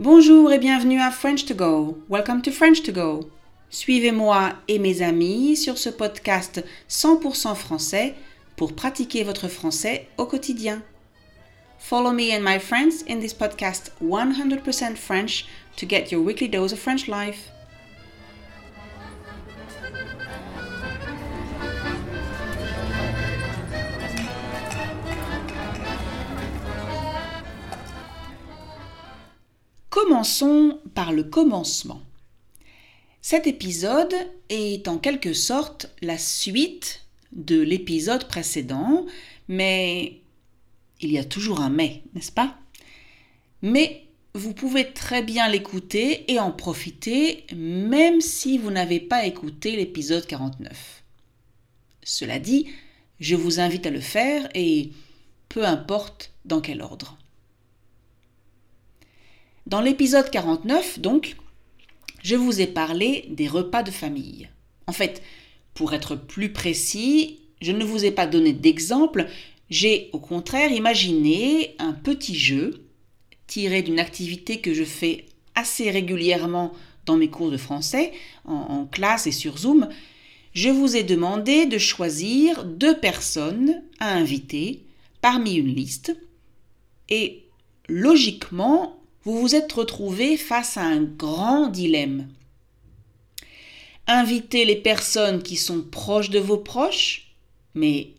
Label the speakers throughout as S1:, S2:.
S1: Bonjour et bienvenue à French to Go. Welcome to French to Go. Suivez-moi et mes amis sur ce podcast 100% français pour pratiquer votre français au quotidien. Follow me and my friends in this podcast 100% French to get your weekly dose of French life. Commençons par le commencement. Cet épisode est en quelque sorte la suite de l'épisode précédent, mais il y a toujours un mais, n'est-ce pas? Mais vous pouvez très bien l'écouter et en profiter même si vous n'avez pas écouté l'épisode 49. Cela dit, je vous invite à le faire et peu importe dans quel ordre. Dans l'épisode 49, donc, je vous ai parlé des repas de famille. En fait, pour être plus précis, je ne vous ai pas donné d'exemple, j'ai au contraire imaginé un petit jeu tiré d'une activité que je fais assez régulièrement dans mes cours de français, en, en, classe et sur Zoom. Je vous ai demandé de choisir deux personnes à inviter parmi une liste et logiquement, vous vous êtes retrouvé face à un grand dilemme. Inviter les personnes qui sont proches de vos proches, mais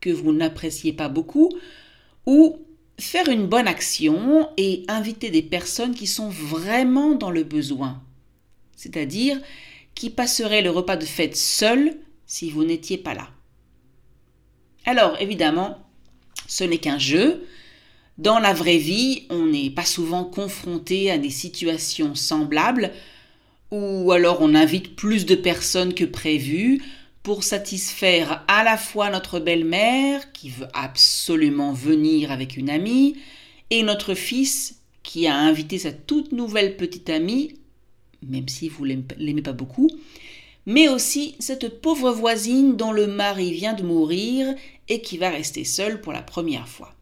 S1: que vous n'appréciez pas beaucoup, ou faire une bonne action et inviter des personnes qui sont vraiment dans le besoin, c'est-à-dire qui passeraient le repas de fête seules si vous n'étiez pas là. Alors, évidemment, ce n'est qu'un jeu, dans la vraie vie, on n'est pas souvent confronté à des situations semblables, ou alors on invite plus de personnes que prévu pour satisfaire à la fois notre belle-mère, qui veut absolument venir avec une amie, et notre fils, qui a invité sa toute nouvelle petite amie, même si vous l'aimez pas beaucoup, mais aussi cette pauvre voisine dont le mari vient de mourir et qui va rester seule pour la première fois.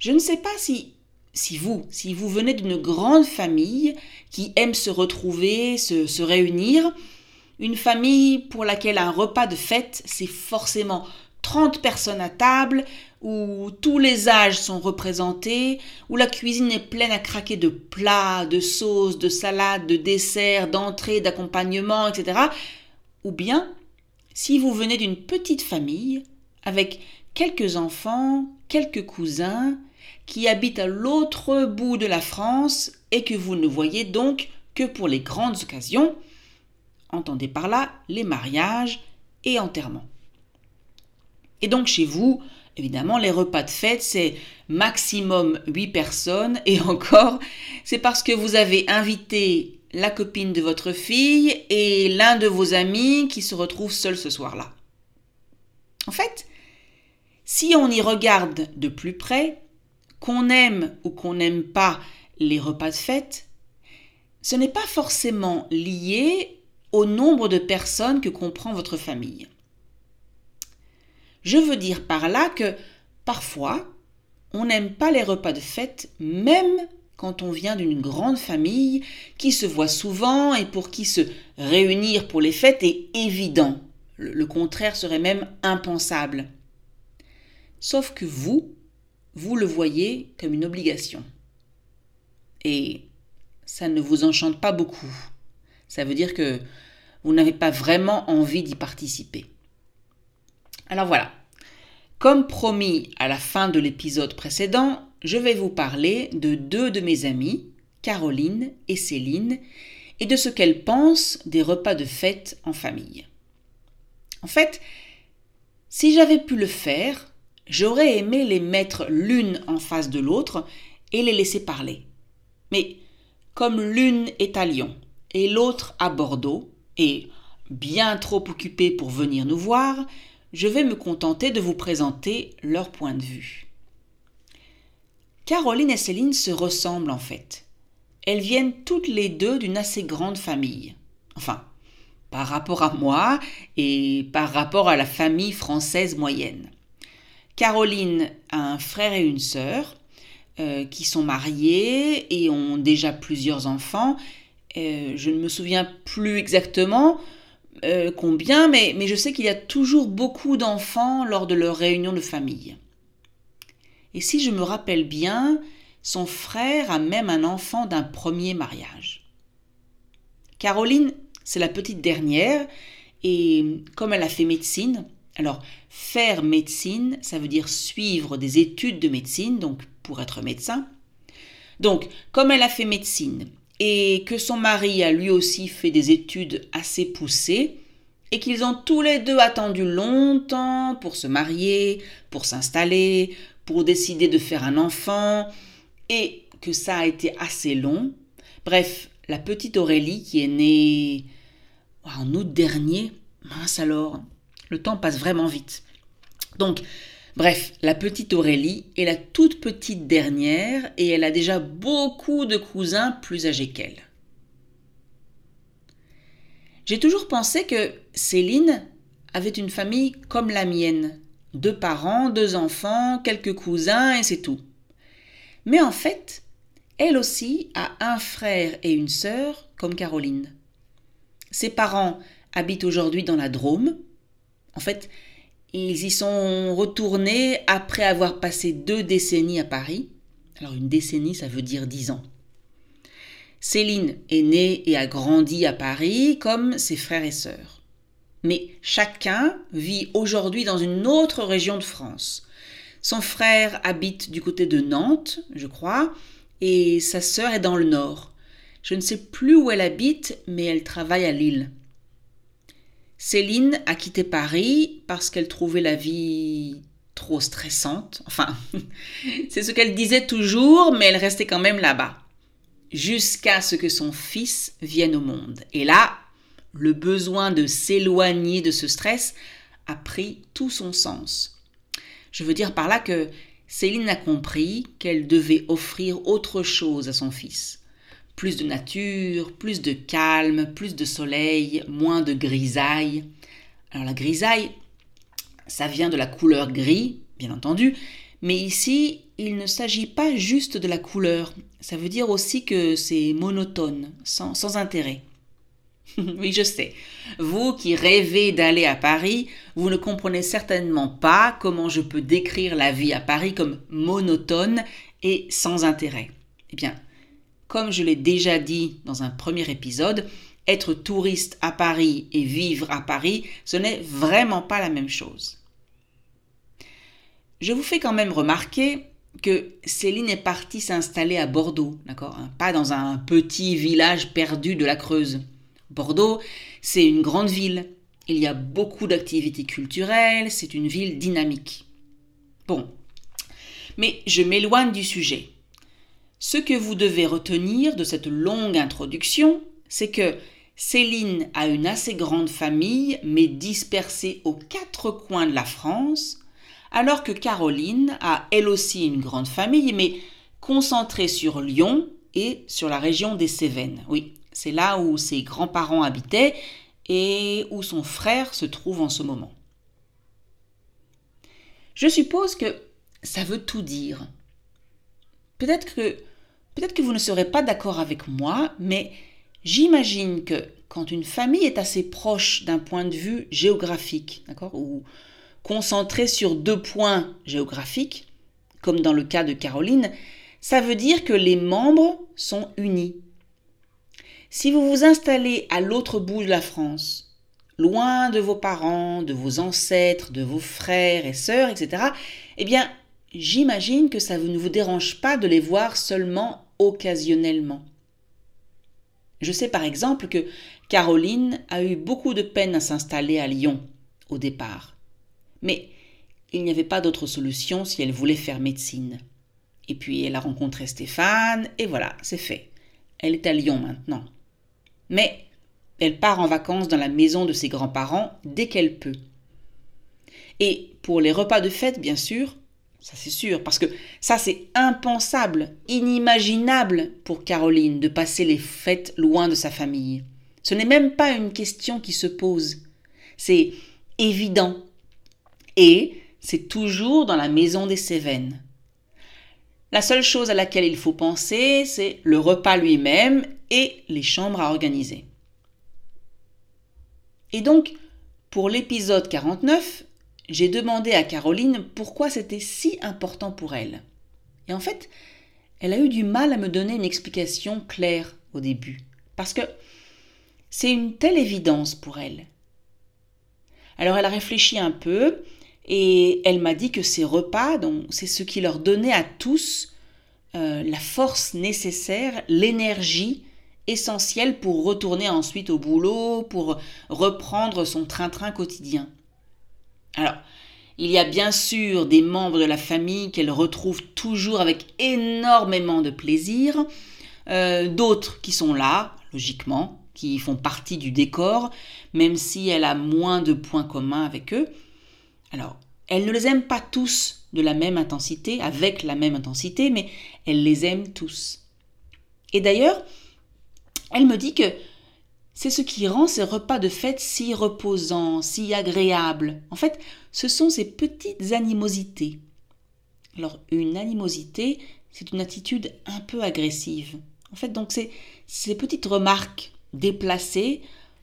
S1: Je ne sais pas si, si vous, si vous venez d'une grande famille qui aime se retrouver, se, se réunir, une famille pour laquelle un repas de fête, c'est forcément 30 personnes à table, où tous les âges sont représentés, où la cuisine est pleine à craquer de plats, de sauces, de salades, de desserts, d'entrées, d'accompagnements, etc. Ou bien, si vous venez d'une petite famille, avec quelques enfants, quelques cousins, qui habite à l'autre bout de la France et que vous ne voyez donc que pour les grandes occasions, entendez par là les mariages et enterrements. Et donc chez vous, évidemment, les repas de fête, c'est maximum 8 personnes, et encore, c'est parce que vous avez invité la copine de votre fille et l'un de vos amis qui se retrouve seul ce soir-là. En fait, si on y regarde de plus près, qu'on aime ou qu'on n'aime pas les repas de fête, ce n'est pas forcément lié au nombre de personnes que comprend votre famille. Je veux dire par là que parfois, on n'aime pas les repas de fête même quand on vient d'une grande famille qui se voit souvent et pour qui se réunir pour les fêtes est évident. Le contraire serait même impensable. Sauf que vous, vous le voyez comme une obligation. Et ça ne vous enchante pas beaucoup. Ça veut dire que vous n'avez pas vraiment envie d'y participer. Alors voilà. Comme promis à la fin de l'épisode précédent, je vais vous parler de deux de mes amies, Caroline et Céline, et de ce qu'elles pensent des repas de fête en famille. En fait, si j'avais pu le faire, J'aurais aimé les mettre l'une en face de l'autre et les laisser parler. Mais comme l'une est à Lyon et l'autre à Bordeaux, et bien trop occupées pour venir nous voir, je vais me contenter de vous présenter leur point de vue. Caroline et Céline se ressemblent en fait. Elles viennent toutes les deux d'une assez grande famille. Enfin, par rapport à moi et par rapport à la famille française moyenne. Caroline a un frère et une sœur. euh, qui sont mariés et ont déjà plusieurs enfants. Euh, je ne me souviens plus exactement euh, combien, mais, mais je sais qu'il y a toujours beaucoup d'enfants lors de leur réunion de famille. Et si je me rappelle bien, son frère a même un enfant d'un premier mariage. Caroline, c'est la petite dernière, et comme elle a fait médecine, alors faire médecine, ça veut dire suivre des études de médecine, donc pour être médecin. Donc, comme elle a fait médecine et que son mari a lui aussi fait des études assez poussées, et qu'ils ont tous les deux attendu longtemps pour se marier, pour s'installer, pour décider de faire un enfant, et que ça a été assez long. Bref, la petite Aurélie qui est née en août dernier, mince alors, le temps passe vraiment vite. Donc, bref, la petite Aurélie est la toute petite dernière et elle a déjà beaucoup de cousins plus âgés qu'elle. J'ai toujours pensé que Céline avait une famille comme la mienne. Deux parents, deux enfants, quelques cousins et c'est tout. Mais en fait, elle aussi a un frère et une sœur comme Caroline. Ses parents habitent aujourd'hui dans la Drôme. En fait, ils y sont retournés après avoir passé deux décennies à Paris. Alors une décennie, ça veut dire dix ans. Céline est née et a grandi à Paris comme ses frères et sœurs. Mais chacun vit aujourd'hui dans une autre région de France. Son frère habite du côté de Nantes, je crois, et sa sœur est dans le nord. Je ne sais plus où elle habite, mais elle travaille à Lille. Céline a quitté Paris parce qu'elle trouvait la vie trop stressante. Enfin, c'est ce qu'elle disait toujours, mais elle restait quand même là-bas. Jusqu'à ce que son fils vienne au monde. Et là, le besoin de s'éloigner de ce stress a pris tout son sens. Je veux dire par là que Céline a compris qu'elle devait offrir autre chose à son fils. Plus de nature, plus de calme, plus de soleil, moins de grisaille. Alors la grisaille, ça vient de la couleur gris, bien entendu, mais ici, il ne s'agit pas juste de la couleur, ça veut dire aussi que c'est monotone, sans, sans intérêt. oui, je sais. Vous qui rêvez d'aller à Paris, vous ne comprenez certainement pas comment je peux décrire la vie à Paris comme monotone et sans intérêt. Eh bien, comme je l'ai déjà dit dans un premier épisode, être touriste à Paris et vivre à Paris, ce n'est vraiment pas la même chose. Je vous fais quand même remarquer que Céline est partie s'installer à Bordeaux, d'accord? Hein, Pas dans un petit village perdu de la Creuse. Bordeaux, c'est une grande ville. Il y a beaucoup d'activités culturelles, c'est une ville dynamique. Bon. Mais je m'éloigne du sujet. Ce que vous devez retenir de cette longue introduction, c'est que Céline a une assez grande famille, mais dispersée aux quatre coins de la France, alors que Caroline a elle aussi une grande famille, mais concentrée sur Lyon et sur la région des Cévennes. Oui, c'est là où ses grands-parents habitaient et où son frère se trouve en ce moment. Je suppose que ça veut tout dire. Peut-être que, peut-être que vous ne serez pas d'accord avec moi, mais j'imagine que quand une famille est assez proche d'un point de vue géographique, d'accord, ou concentrée sur deux points géographiques, comme dans le cas de Caroline, ça veut dire que les membres sont unis. Si vous vous installez à l'autre bout de la France, loin de vos parents, de vos ancêtres, de vos frères et sœurs, etc., eh bien, j'imagine que ça ne vous dérange pas de les voir seulement occasionnellement. Je sais par exemple que Caroline a eu beaucoup de peine à s'installer à Lyon au départ. Mais il n'y avait pas d'autre solution si elle voulait faire médecine. Et puis elle a rencontré Stéphane, et voilà, c'est fait. Elle est à Lyon maintenant. Mais elle part en vacances dans la maison de ses grands-parents dès qu'elle peut. Et pour les repas de fête, bien sûr, ça c'est sûr, parce que ça c'est impensable, inimaginable pour Caroline de passer les fêtes loin de sa famille. Ce n'est même pas une question qui se pose. C'est évident. Et c'est toujours dans la maison des Cévennes. La seule chose à laquelle il faut penser, c'est le repas lui-même et les chambres à organiser. Et donc, pour l'épisode 49, j'ai demandé à Caroline pourquoi c'était si important pour elle. Et en fait, elle a eu du mal à me donner une explication claire au début, parce que c'est une telle évidence pour elle. Alors elle a réfléchi un peu et elle m'a dit que ces repas, c'est ce qui leur donnait à tous euh, la force nécessaire, l'énergie essentielle pour retourner ensuite au boulot, pour reprendre son train-train quotidien. Alors, il y a bien sûr des membres de la famille qu'elle retrouve toujours avec énormément de plaisir, euh, d'autres qui sont là, logiquement, qui font partie du décor, même si elle a moins de points communs avec eux. Alors, elle ne les aime pas tous de la même intensité, avec la même intensité, mais elle les aime tous. Et d'ailleurs, elle me dit que c'est ce qui rend ces repas de fête si reposants, si agréables. En fait, ce sont ces petites animosités. Alors, une animosité, c'est une attitude un peu agressive. En fait, donc, c'est ces petites remarques déplacées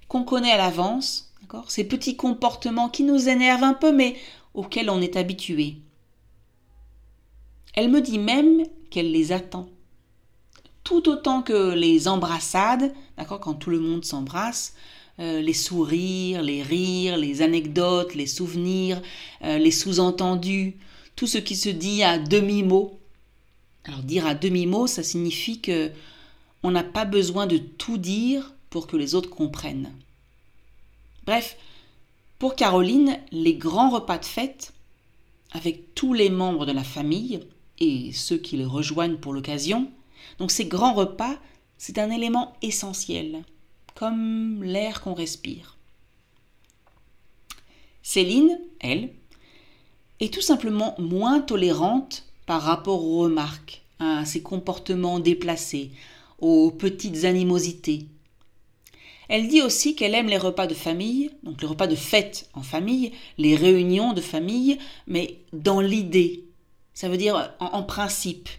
S1: qu'on connaît à l'avance, Ces petits comportements qui nous énervent un peu, mais auxquels on est habitué. Elle me dit même qu'elle les attend tout autant que les embrassades, d'accord, quand tout le monde s'embrasse, euh, les sourires, les rires, les anecdotes, les souvenirs, euh, les sous-entendus, tout ce qui se dit à demi-mot. Alors dire à demi-mot, ça signifie que on n'a pas besoin de tout dire pour que les autres comprennent. Bref, pour Caroline, les grands repas de fête, avec tous les membres de la famille et ceux qui les rejoignent pour l'occasion, donc ces grands repas, c'est un élément essentiel, comme l'air qu'on respire. Céline, elle, est tout simplement moins tolérante par rapport aux remarques, à ses comportements déplacés, aux petites animosités. Elle dit aussi qu'elle aime les repas de famille, donc les repas de fête en famille, les réunions de famille, mais dans l'idée. Ça veut dire en principe.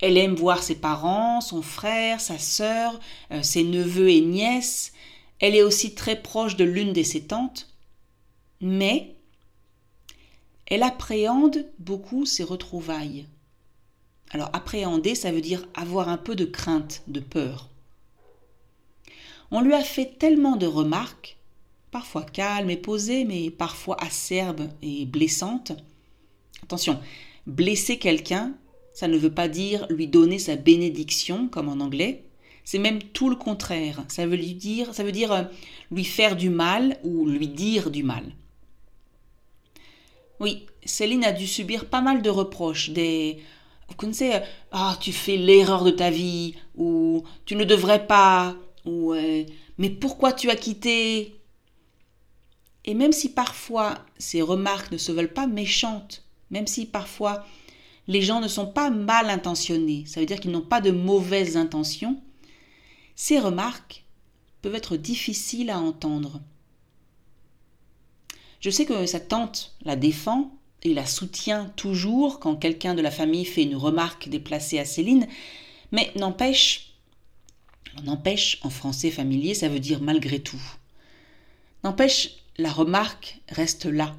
S1: Elle aime voir ses parents, son frère, sa sœur, euh, ses neveux et nièces. Elle est aussi très proche de l'une de ses tantes. Mais elle appréhende beaucoup ses retrouvailles. Alors appréhender, ça veut dire avoir un peu de crainte, de peur. On lui a fait tellement de remarques, parfois calmes et posées, mais parfois acerbes et blessantes. Attention, blesser quelqu'un, ça ne veut pas dire lui donner sa bénédiction, comme en anglais. C'est même tout le contraire. Ça veut dire, ça veut dire euh, lui faire du mal ou lui dire du mal. Oui, Céline a dû subir pas mal de reproches, des vous connaissez euh, ah tu fais l'erreur de ta vie ou tu ne devrais pas ou euh, mais pourquoi tu as quitté? Et même si parfois ces remarques ne se veulent pas méchantes, même si parfois les gens ne sont pas mal intentionnés, ça veut dire qu'ils n'ont pas de mauvaises intentions, ces remarques peuvent être difficiles à entendre. Je sais que sa tante la défend et la soutient toujours quand quelqu'un de la famille fait une remarque déplacée à Céline, mais n'empêche, n'empêche en français familier, ça veut dire malgré tout. N'empêche, la remarque reste là.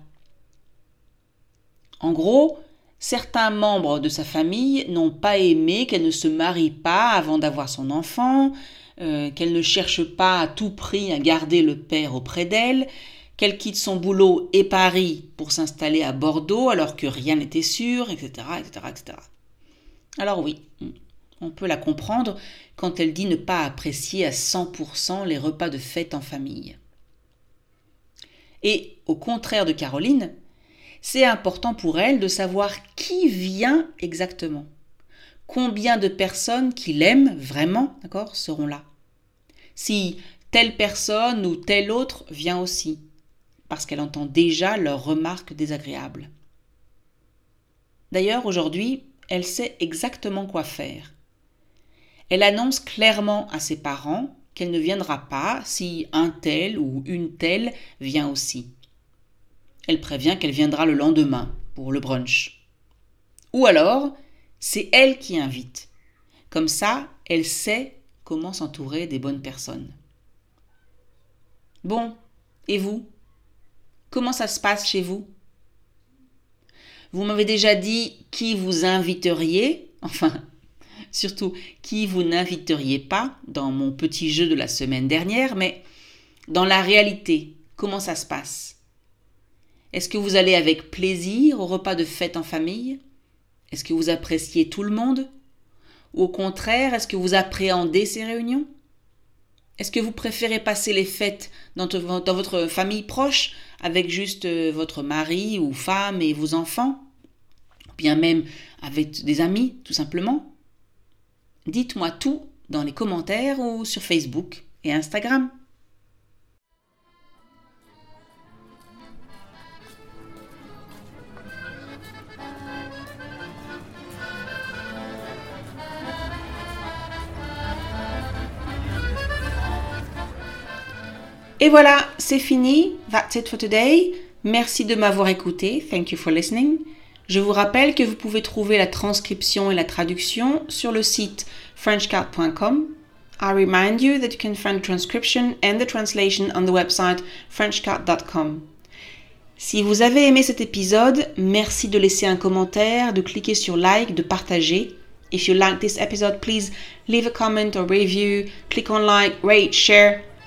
S1: En gros, Certains membres de sa famille n'ont pas aimé qu'elle ne se marie pas avant d'avoir son enfant, euh, qu'elle ne cherche pas à tout prix à garder le père auprès d'elle, qu'elle quitte son boulot et Paris pour s'installer à Bordeaux alors que rien n'était sûr, etc., etc., etc. Alors oui, on peut la comprendre quand elle dit ne pas apprécier à 100% les repas de fête en famille. Et au contraire de Caroline, c'est important pour elle de savoir qui vient exactement. Combien de personnes qui l'aiment vraiment, d'accord, seront là. Si telle personne ou telle autre vient aussi, parce qu'elle entend déjà leurs remarques désagréables. D'ailleurs, aujourd'hui, elle sait exactement quoi faire. Elle annonce clairement à ses parents qu'elle ne viendra pas si un tel ou une telle vient aussi. Elle prévient qu'elle viendra le lendemain pour le brunch. Ou alors, C'est elle qui invite. Comme ça, elle sait comment s'entourer des bonnes personnes. Bon, et vous? Comment ça se passe chez vous? Vous m'avez déjà dit qui vous inviteriez, enfin, surtout qui vous n'inviteriez pas dans mon petit jeu de la semaine dernière, mais dans la réalité, comment ça se passe? Est-ce que vous allez avec plaisir au repas de fête en famille? Est-ce que vous appréciez tout le monde? Ou au contraire, est-ce que vous appréhendez ces réunions? Est-ce que vous préférez passer les fêtes dans, dans votre famille proche avec juste euh, votre mari ou femme et vos enfants? Ou bien même avec des amis, tout simplement? Dites-moi tout dans les commentaires ou sur Facebook et Instagram. Et voilà, c'est fini. That's it for today. Merci de m'avoir écouté. Thank you for listening. Je vous rappelle que vous pouvez trouver la transcription et la traduction sur le site frenchcard.com. I remind you that you can find the transcription and the translation on the website frenchcard.com. Si vous avez aimé cet épisode, merci de laisser un commentaire, de cliquer sur like, de partager. If you like this episode, please leave a comment or review, click on like, rate, share.